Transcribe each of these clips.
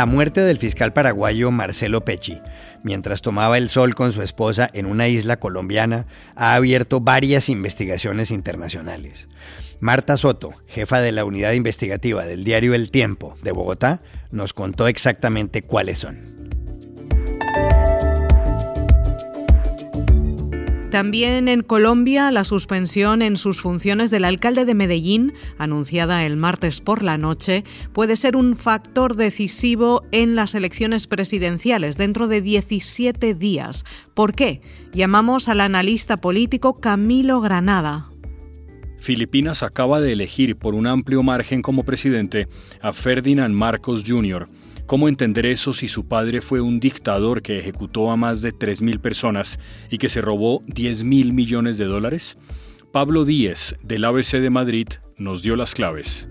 La muerte del fiscal paraguayo Marcelo Pecci, mientras tomaba el sol con su esposa en una isla colombiana, ha abierto varias investigaciones internacionales. Marta Soto, jefa de la unidad investigativa del diario El Tiempo de Bogotá, nos contó exactamente cuáles son. También en Colombia, la suspensión en sus funciones del alcalde de Medellín, anunciada el martes por la noche, puede ser un factor decisivo en las elecciones presidenciales dentro de 17 días. ¿Por qué? Llamamos al analista político Camilo Granada. Filipinas acaba de elegir por un amplio margen como presidente a Ferdinand Marcos Jr., ¿Cómo entender eso si su padre fue un dictador que ejecutó a más de 3.000 personas y que se robó 10.000 millones de dólares? Pablo Díez, del ABC de Madrid, nos dio las claves.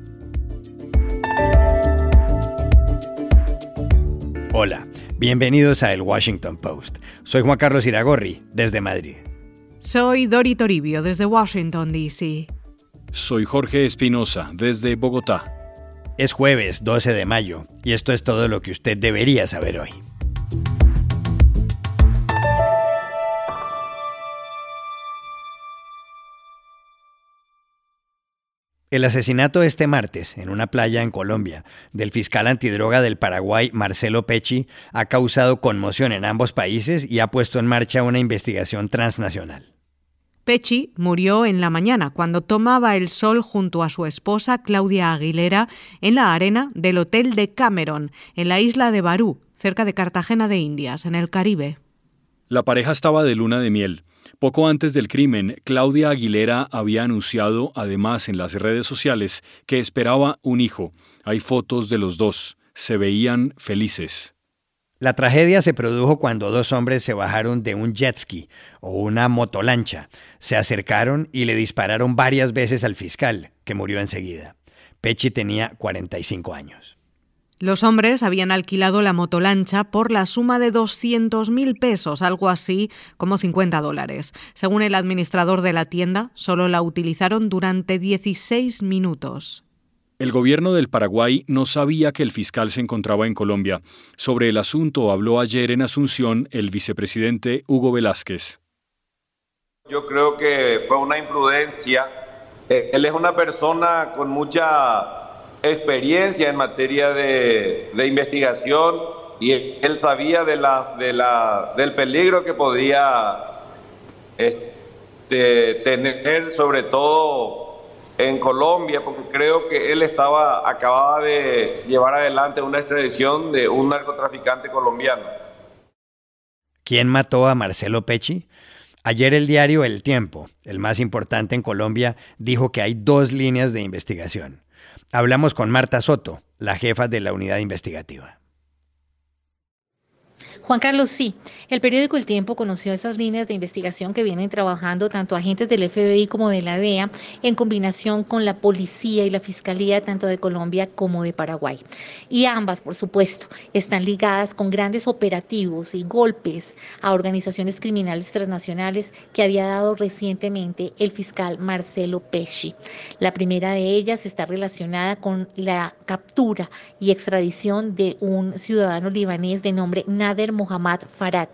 Hola, bienvenidos a El Washington Post. Soy Juan Carlos Iragorri, desde Madrid. Soy Dori Toribio, desde Washington, D.C. Soy Jorge Espinosa, desde Bogotá. Es jueves 12 de mayo y esto es todo lo que usted debería saber hoy. El asesinato este martes, en una playa en Colombia, del fiscal antidroga del Paraguay, Marcelo Pecci, ha causado conmoción en ambos países y ha puesto en marcha una investigación transnacional. Pecci murió en la mañana cuando tomaba el sol junto a su esposa Claudia Aguilera en la arena del Hotel de Cameron, en la isla de Barú, cerca de Cartagena de Indias, en el Caribe. La pareja estaba de luna de miel. Poco antes del crimen, Claudia Aguilera había anunciado, además en las redes sociales, que esperaba un hijo. Hay fotos de los dos. Se veían felices. La tragedia se produjo cuando dos hombres se bajaron de un jet ski o una motolancha, se acercaron y le dispararon varias veces al fiscal, que murió enseguida. Pechi tenía 45 años. Los hombres habían alquilado la motolancha por la suma de 200 mil pesos, algo así como 50 dólares. Según el administrador de la tienda, solo la utilizaron durante 16 minutos. El gobierno del Paraguay no sabía que el fiscal se encontraba en Colombia. Sobre el asunto habló ayer en Asunción el vicepresidente Hugo Velázquez. Yo creo que fue una imprudencia. Eh, él es una persona con mucha experiencia en materia de, investigación y él sabía del peligro que podía este, tener, sobre todo en Colombia, porque creo que él estaba, acababa de llevar adelante una extradición de un narcotraficante colombiano. ¿Quién mató a Marcelo Pecci? Ayer el diario El Tiempo, el más importante en Colombia, dijo que hay dos líneas de investigación. Hablamos con Marta Soto, la jefa de la unidad investigativa. Juan Carlos, sí, el periódico El Tiempo conoció esas líneas de investigación que vienen trabajando tanto agentes del FBI como de la DEA en combinación con la policía y la fiscalía tanto de Colombia como de Paraguay. Y ambas, por supuesto, están ligadas con grandes operativos y golpes a organizaciones criminales transnacionales que había dado recientemente el fiscal Marcelo Pesci. La primera de ellas está relacionada con la captura y extradición de un ciudadano libanés de nombre Nader Mohammad Farad,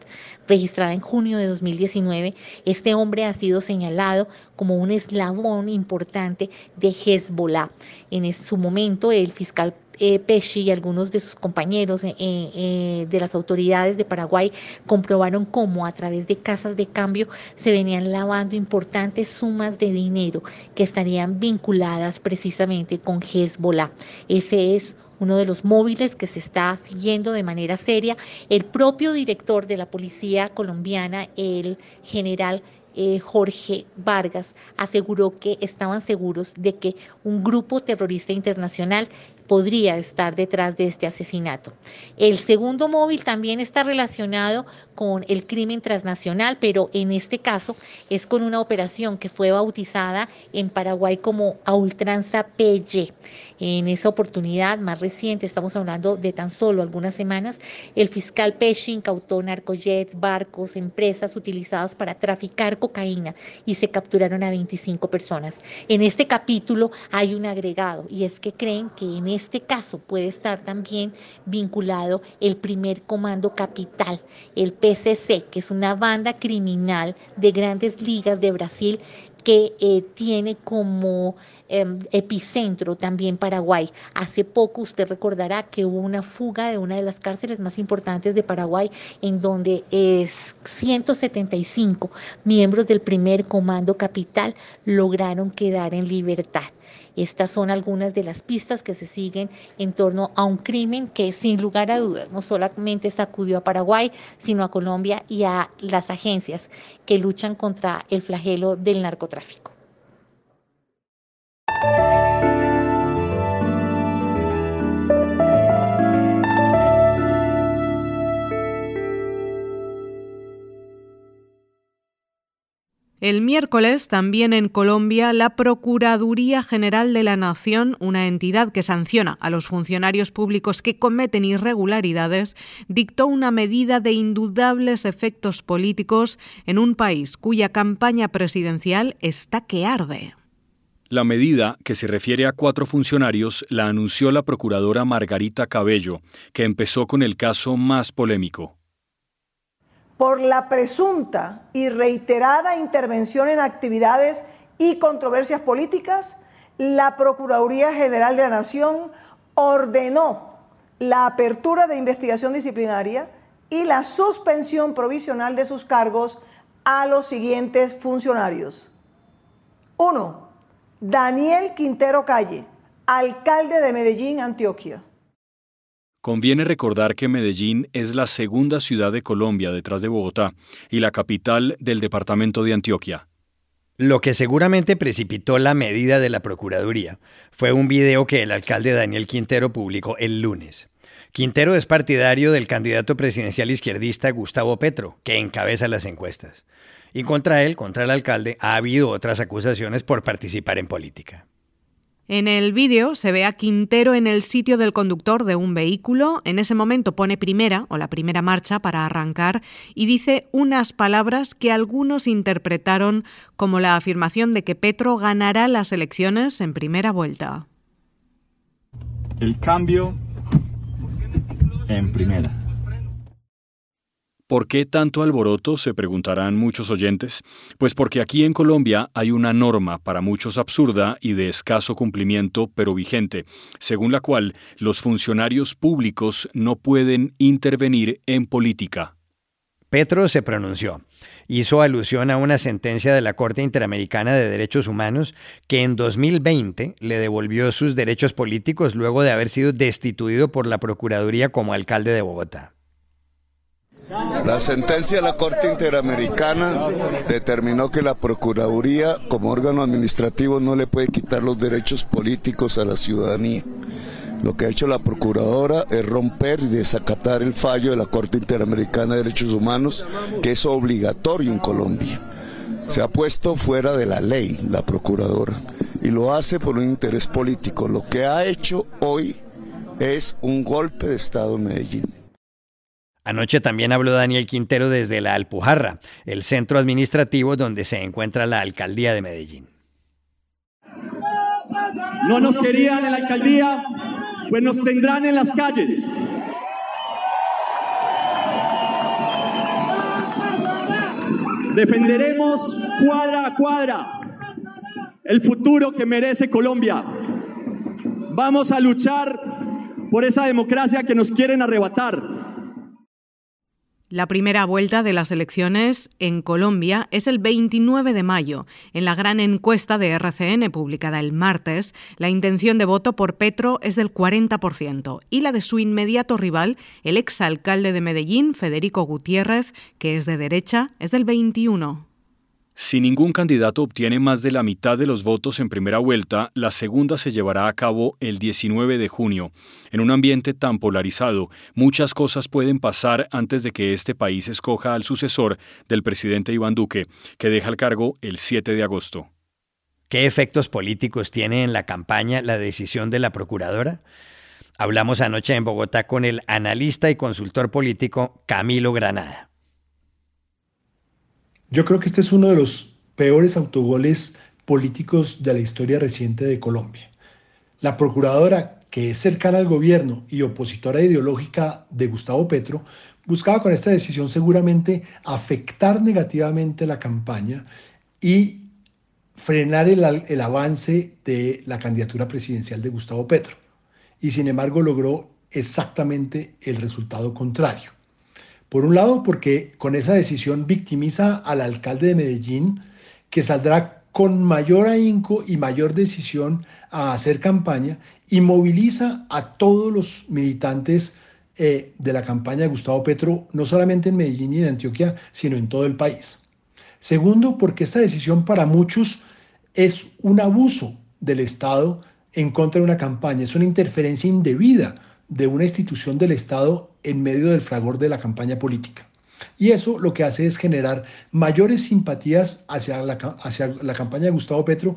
registrada en junio de 2019. Este hombre ha sido señalado como un eslabón importante de Hezbollah. En su momento, el fiscal eh, Pesci y algunos de sus compañeros eh, eh, de las autoridades de Paraguay comprobaron cómo a través de casas de cambio se venían lavando importantes sumas de dinero que estarían vinculadas precisamente con Hezbollah. Ese es uno de los móviles que se está siguiendo de manera seria. El propio director de la Policía colombiana, el general eh, Jorge Vargas, aseguró que estaban seguros de que un grupo terrorista internacional podría estar detrás de este asesinato. El segundo móvil también está relacionado con el crimen transnacional, pero en este caso es con una operación que fue bautizada en Paraguay como a ultranza. En esa oportunidad más reciente, estamos hablando de tan solo algunas semanas, el fiscal Pesci incautó narcojets, barcos, empresas utilizadas para traficar cocaína y se capturaron a 25 personas. En este capítulo hay un agregado y es que creen que en este caso puede estar también vinculado el primer comando capital, el PCC, que es una banda criminal de grandes ligas de Brasil que eh, tiene como em, epicentro también Paraguay. Hace poco usted recordará que hubo una fuga de una de las cárceles más importantes de Paraguay, en donde es 175 miembros del primer comando capital lograron quedar en libertad. Estas son algunas de las pistas que se siguen en torno a un crimen que sin lugar a dudas no solamente sacudió a Paraguay, sino a Colombia y a las agencias que luchan contra el flagelo del narcotráfico tráfico. El miércoles, también en Colombia, la Procuraduría General de la Nación, una entidad que sanciona a los funcionarios públicos que cometen irregularidades, dictó una medida de indudables efectos políticos en un país cuya campaña presidencial está que arde. La medida, que se refiere a cuatro funcionarios, la anunció la procuradora Margarita Cabello, que empezó con el caso más polémico por la presunta y reiterada intervención en actividades y controversias políticas, la Procuraduría General de la Nación ordenó la apertura de investigación disciplinaria y la suspensión provisional de sus cargos a los siguientes funcionarios. 1. Daniel Quintero Calle, alcalde de Medellín, Antioquia. Conviene recordar que Medellín es la segunda ciudad de Colombia detrás de Bogotá y la capital del departamento de Antioquia. Lo que seguramente precipitó la medida de la Procuraduría fue un video que el alcalde Daniel Quintero publicó el lunes. Quintero es partidario del candidato presidencial izquierdista Gustavo Petro, que encabeza las encuestas. Y contra él, contra el alcalde, ha habido otras acusaciones por participar en política. En el vídeo se ve a Quintero en el sitio del conductor de un vehículo. En ese momento pone primera o la primera marcha para arrancar y dice unas palabras que algunos interpretaron como la afirmación de que Petro ganará las elecciones en primera vuelta. El cambio en primera. ¿Por qué tanto alboroto? se preguntarán muchos oyentes. Pues porque aquí en Colombia hay una norma, para muchos absurda y de escaso cumplimiento, pero vigente, según la cual los funcionarios públicos no pueden intervenir en política. Petro se pronunció. Hizo alusión a una sentencia de la Corte Interamericana de Derechos Humanos que en 2020 le devolvió sus derechos políticos luego de haber sido destituido por la Procuraduría como alcalde de Bogotá. La sentencia de la Corte Interamericana determinó que la Procuraduría como órgano administrativo no le puede quitar los derechos políticos a la ciudadanía. Lo que ha hecho la Procuradora es romper y desacatar el fallo de la Corte Interamericana de Derechos Humanos, que es obligatorio en Colombia. Se ha puesto fuera de la ley la Procuradora y lo hace por un interés político. Lo que ha hecho hoy es un golpe de Estado en Medellín. Anoche también habló Daniel Quintero desde la Alpujarra, el centro administrativo donde se encuentra la alcaldía de Medellín. No nos querían en la alcaldía, pues nos tendrán en las calles. Defenderemos cuadra a cuadra el futuro que merece Colombia. Vamos a luchar por esa democracia que nos quieren arrebatar la primera vuelta de las elecciones en Colombia es el 29 de mayo. En la gran encuesta de RCN publicada el martes, la intención de voto por Petro es del 40% y la de su inmediato rival, el exalcalde de Medellín, Federico Gutiérrez, que es de derecha, es del 21%. Si ningún candidato obtiene más de la mitad de los votos en primera vuelta, la segunda se llevará a cabo el 19 de junio. En un ambiente tan polarizado, muchas cosas pueden pasar antes de que este país escoja al sucesor del presidente Iván Duque, que deja el cargo el 7 de agosto. ¿Qué efectos políticos tiene en la campaña la decisión de la Procuradora? Hablamos anoche en Bogotá con el analista y consultor político Camilo Granada. Yo creo que este es uno de los peores autogoles políticos de la historia reciente de Colombia. La procuradora que es cercana al gobierno y opositora ideológica de Gustavo Petro, buscaba con esta decisión seguramente afectar negativamente la campaña y frenar el, el, avance de la candidatura presidencial de Gustavo Petro. Y sin embargo logró exactamente el resultado contrario. Por un lado, porque con esa decisión victimiza al alcalde de Medellín, que saldrá con mayor ahínco y mayor decisión a hacer campaña y moviliza a todos los militantes eh, de la campaña de Gustavo Petro, no solamente en Medellín y en Antioquia, sino en todo el país. Segundo, porque esta decisión para muchos es un abuso del Estado en contra de una campaña, es una interferencia indebida de una institución del Estado en medio del fragor de la campaña política. Y eso lo que hace es generar mayores simpatías hacia la, hacia la campaña de Gustavo Petro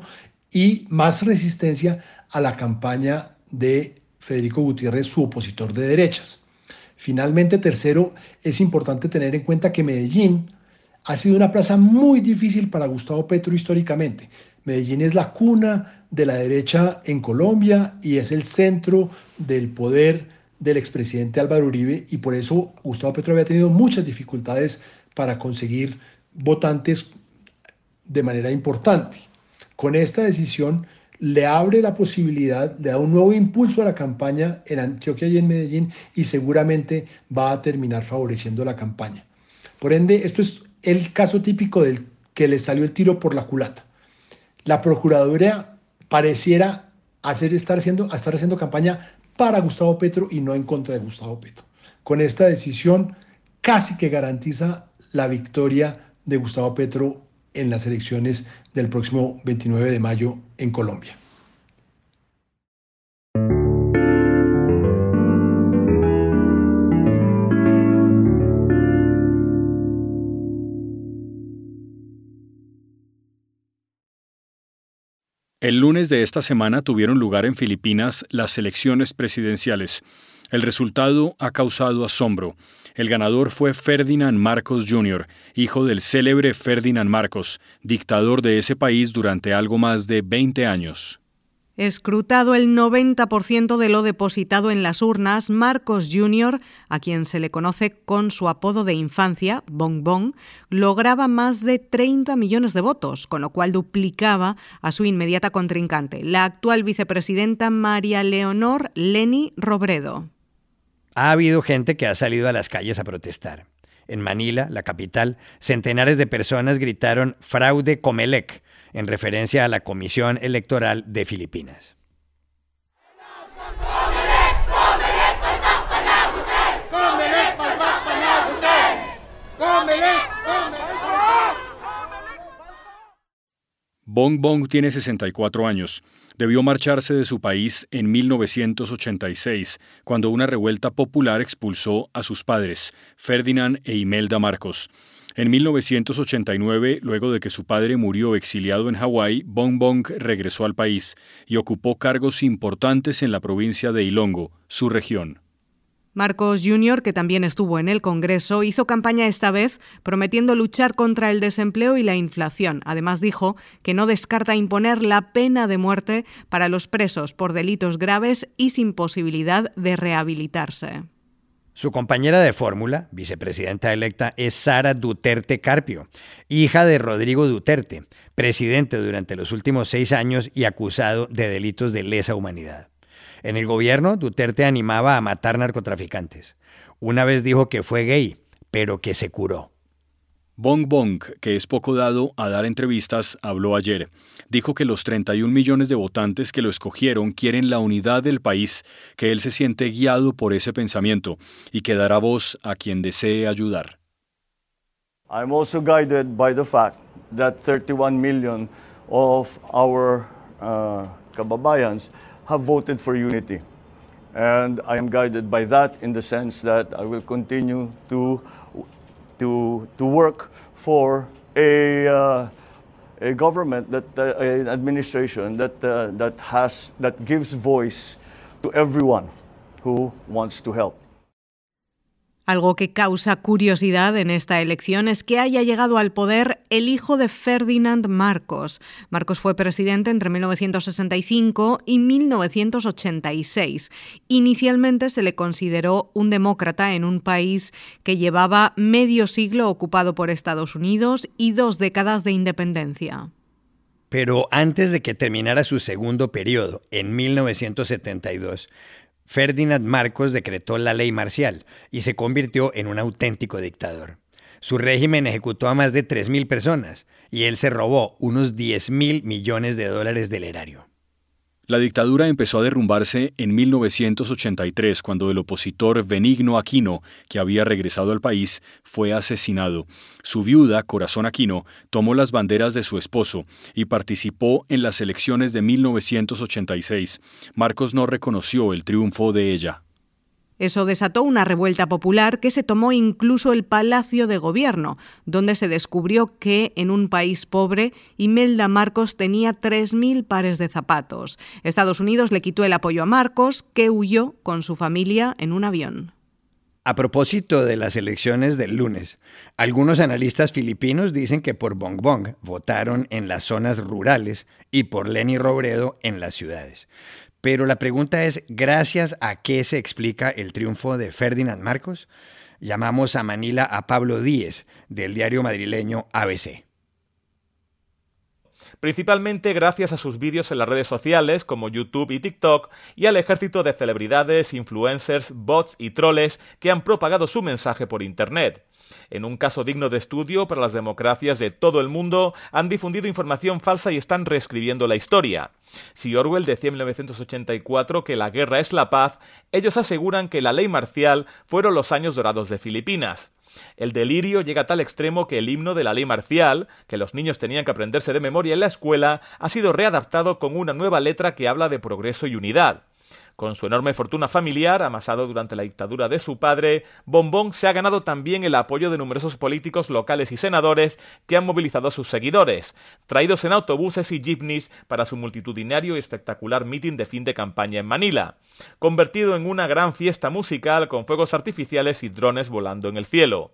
y más resistencia a la campaña de Federico Gutiérrez, su opositor de derechas. Finalmente, tercero, es importante tener en cuenta que Medellín ha sido una plaza muy difícil para Gustavo Petro históricamente. Medellín es la cuna de la derecha en Colombia y es el centro del poder del expresidente Álvaro Uribe y por eso Gustavo Petro había tenido muchas dificultades para conseguir votantes de manera importante. Con esta decisión le abre la posibilidad de dar un nuevo impulso a la campaña en Antioquia y en Medellín y seguramente va a terminar favoreciendo la campaña. Por ende, esto es el caso típico del que le salió el tiro por la culata. La Procuraduría pareciera hacer, estar, estar haciendo campaña para Gustavo Petro y no en contra de Gustavo Petro. Con esta decisión casi que garantiza la victoria de Gustavo Petro en las elecciones del próximo 29 de mayo en Colombia. El lunes de esta semana tuvieron lugar en Filipinas las elecciones presidenciales. El resultado ha causado asombro. El ganador fue Ferdinand Marcos Jr., hijo del célebre Ferdinand Marcos, dictador de ese país durante algo más de 20 años. Escrutado el 90% de lo depositado en las urnas, Marcos Jr., a quien se le conoce con su apodo de infancia, Bong Bong, lograba más de 30 millones de votos, con lo cual duplicaba a su inmediata contrincante, la actual vicepresidenta María Leonor Leni Robredo. Ha habido gente que ha salido a las calles a protestar. En Manila, la capital, centenares de personas gritaron fraude Comelec, en referencia a la Comisión Electoral de Filipinas. Bong Bong tiene 64 años. Debió marcharse de su país en 1986, cuando una revuelta popular expulsó a sus padres, Ferdinand e Imelda Marcos. En 1989, luego de que su padre murió exiliado en Hawái, Bong Bong regresó al país y ocupó cargos importantes en la provincia de Ilongo, su región. Marcos Jr., que también estuvo en el Congreso, hizo campaña esta vez prometiendo luchar contra el desempleo y la inflación. Además dijo que no descarta imponer la pena de muerte para los presos por delitos graves y sin posibilidad de rehabilitarse. Su compañera de fórmula, vicepresidenta electa, es Sara Duterte Carpio, hija de Rodrigo Duterte, presidente durante los últimos seis años y acusado de delitos de lesa humanidad. En el gobierno, Duterte animaba a matar narcotraficantes. Una vez dijo que fue gay, pero que se curó. Bong Bong, que es poco dado a dar entrevistas, habló ayer. Dijo que los 31 millones de votantes que lo escogieron quieren la unidad del país, que él se siente guiado por ese pensamiento y que dará voz a quien desee ayudar. I'm also guided by the fact that 31 million of our uh, kababayans have voted for unity. And I am guided by that in the sense that I will continue to to, to work for a, uh, a government, that, uh, an administration that, uh, that, has, that gives voice to everyone who wants to help. Algo que causa curiosidad en esta elección es que haya llegado al poder el hijo de Ferdinand Marcos. Marcos fue presidente entre 1965 y 1986. Inicialmente se le consideró un demócrata en un país que llevaba medio siglo ocupado por Estados Unidos y dos décadas de independencia. Pero antes de que terminara su segundo periodo, en 1972, Ferdinand Marcos decretó la ley marcial y se convirtió en un auténtico dictador. Su régimen ejecutó a más de 3.000 personas y él se robó unos 10.000 millones de dólares del erario. La dictadura empezó a derrumbarse en 1983 cuando el opositor Benigno Aquino, que había regresado al país, fue asesinado. Su viuda, Corazón Aquino, tomó las banderas de su esposo y participó en las elecciones de 1986. Marcos no reconoció el triunfo de ella. Eso desató una revuelta popular que se tomó incluso el Palacio de Gobierno, donde se descubrió que en un país pobre Imelda Marcos tenía 3.000 pares de zapatos. Estados Unidos le quitó el apoyo a Marcos, que huyó con su familia en un avión. A propósito de las elecciones del lunes, algunos analistas filipinos dicen que por Bong Bong votaron en las zonas rurales y por Lenny Robredo en las ciudades. Pero la pregunta es, ¿gracias a qué se explica el triunfo de Ferdinand Marcos? Llamamos a Manila a Pablo Díez, del diario madrileño ABC principalmente gracias a sus vídeos en las redes sociales como YouTube y TikTok y al ejército de celebridades, influencers, bots y troles que han propagado su mensaje por Internet. En un caso digno de estudio para las democracias de todo el mundo, han difundido información falsa y están reescribiendo la historia. Si Orwell decía en 1984 que la guerra es la paz, ellos aseguran que la ley marcial fueron los años dorados de Filipinas. El delirio llega a tal extremo que el himno de la ley marcial, que los niños tenían que aprenderse de memoria en la escuela, ha sido readaptado con una nueva letra que habla de progreso y unidad. Con su enorme fortuna familiar, amasado durante la dictadura de su padre, Bombón se ha ganado también el apoyo de numerosos políticos locales y senadores que han movilizado a sus seguidores, traídos en autobuses y jeepneys para su multitudinario y espectacular mitin de fin de campaña en Manila, convertido en una gran fiesta musical con fuegos artificiales y drones volando en el cielo.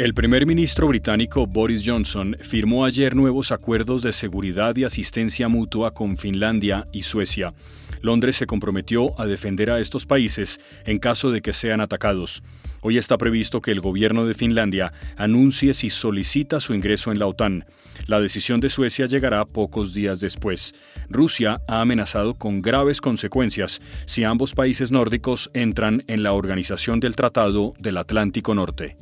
El primer ministro británico Boris Johnson firmó ayer nuevos acuerdos de seguridad y asistencia mutua con Finlandia y Suecia. Londres se comprometió a defender a estos países en caso de que sean atacados. Hoy está previsto que el gobierno de Finlandia anuncie si solicita su ingreso en la OTAN. La decisión de Suecia llegará pocos días después. Rusia ha amenazado con graves consecuencias si ambos países nórdicos entran en la Organización del Tratado del Atlántico Norte.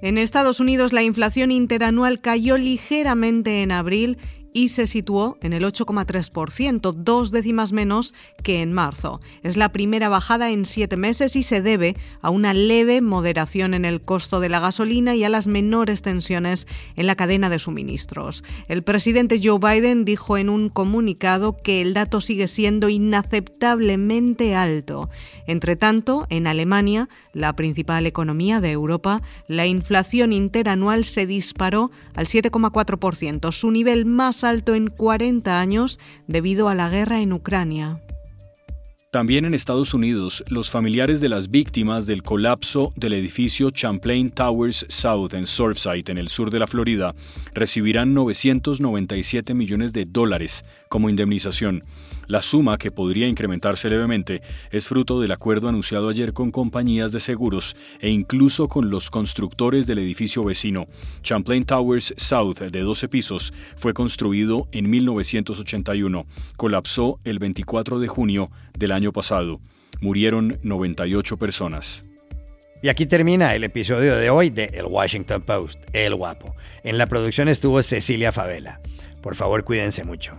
En Estados Unidos la inflación interanual cayó ligeramente en abril y se situó en el 8,3%, dos décimas menos que en marzo. Es la primera bajada en siete meses y se debe a una leve moderación en el costo de la gasolina y a las menores tensiones en la cadena de suministros. El presidente Joe Biden dijo en un comunicado que el dato sigue siendo inaceptablemente alto. Entre tanto, en Alemania, la principal economía de Europa, la inflación interanual se disparó al 7,4%, su nivel más alto en 40 años debido a la guerra en Ucrania. También en Estados Unidos, los familiares de las víctimas del colapso del edificio Champlain Towers South en Surfside, en el sur de la Florida, recibirán 997 millones de dólares como indemnización. La suma, que podría incrementarse levemente, es fruto del acuerdo anunciado ayer con compañías de seguros e incluso con los constructores del edificio vecino. Champlain Towers South, de 12 pisos, fue construido en 1981. Colapsó el 24 de junio del año pasado. Murieron 98 personas. Y aquí termina el episodio de hoy de El Washington Post, El Guapo. En la producción estuvo Cecilia Favela. Por favor, cuídense mucho.